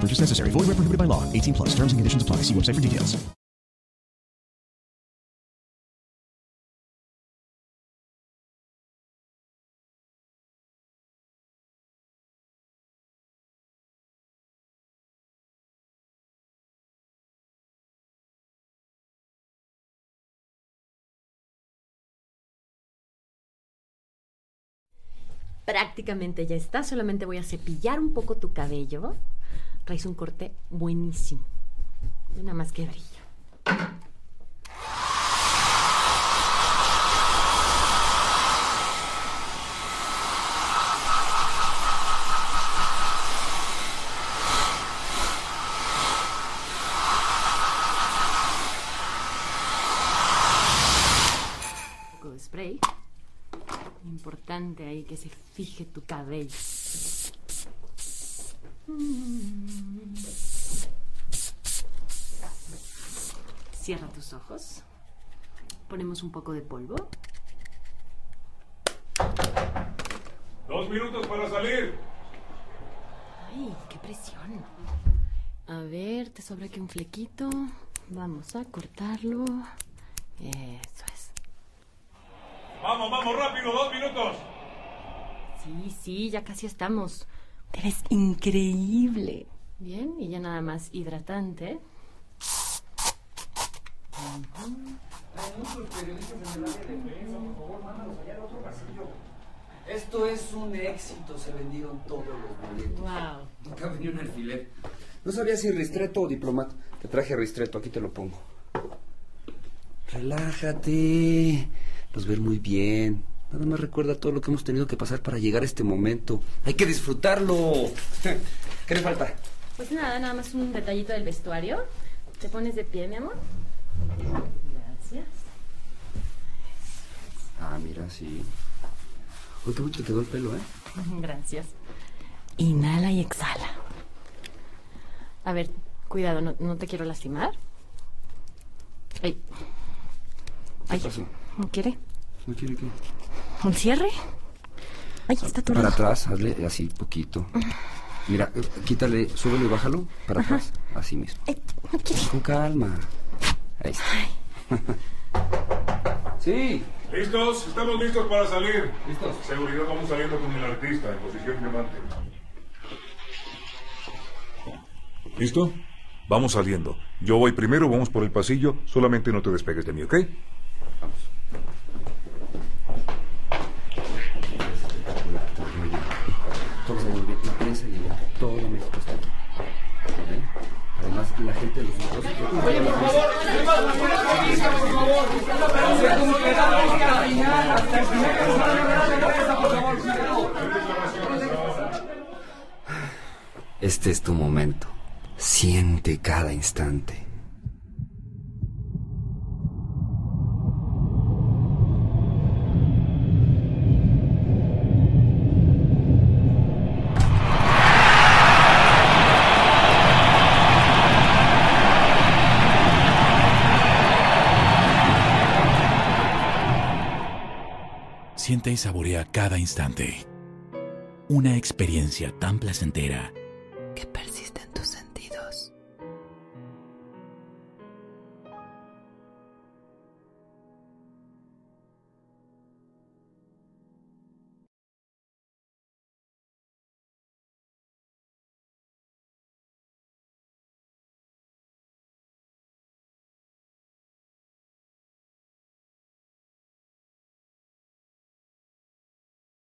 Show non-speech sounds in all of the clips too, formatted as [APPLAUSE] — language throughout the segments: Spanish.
Purchase necessary. Void where prohibited by law. 18 plus. Terms and conditions apply. See website for details. Prácticamente ya está, solamente voy a cepillar un poco tu cabello. Traes un corte buenísimo. Nada más que brillo. Spray. Importante ahí que se fije tu cabello. Cierra tus ojos. Ponemos un poco de polvo. Dos minutos para salir. Ay, qué presión. A ver, te sobra aquí un flequito. Vamos a cortarlo. Eso es. Vamos, vamos, rápido, dos minutos. Sí, sí, ya casi estamos. Te ves increíble. Bien, y ya nada más hidratante. Esto es un éxito, se vendieron todos los boletos. Wow. No cabe ni un alfiler. No sabía si ristreto o diplomato. Te traje ristreto, aquí te lo pongo. Relájate. Los ver muy bien. Nada más recuerda todo lo que hemos tenido que pasar para llegar a este momento. Hay que disfrutarlo. [LAUGHS] ¿Qué le falta? Pues nada, nada más un detallito del vestuario. Te pones de pie, mi amor. Gracias. Ah, mira, sí. Uy, qué mucho te quedó el pelo, ¿eh? [LAUGHS] Gracias. Inhala y exhala. A ver, cuidado, no, no te quiero lastimar. Ay. ¿Qué Ay, pasó? ¿no quiere? ¿No quiere qué? ¿Un cierre? Ay, está Para atorado. atrás, hazle así poquito. Mira, eh, quítale, súbelo y bájalo. Para atrás, así mismo. Ay, no quiere. Con calma. Ahí está. sí. ¿Listos? Estamos listos para salir. Listos. Seguridad, vamos saliendo con el artista en posición diamante. ¿Listo? Vamos saliendo. Yo voy primero, vamos por el pasillo. Solamente no te despegues de mí, ¿ok? Vamos. Todo muy bien. La prensa llegó. Todo México está aquí. ¿Ven? Además, la gente de los otros... Oye, por favor, Este es tu momento. Siente cada instante. Siente y saborea cada instante. Una experiencia tan placentera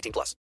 18 plus.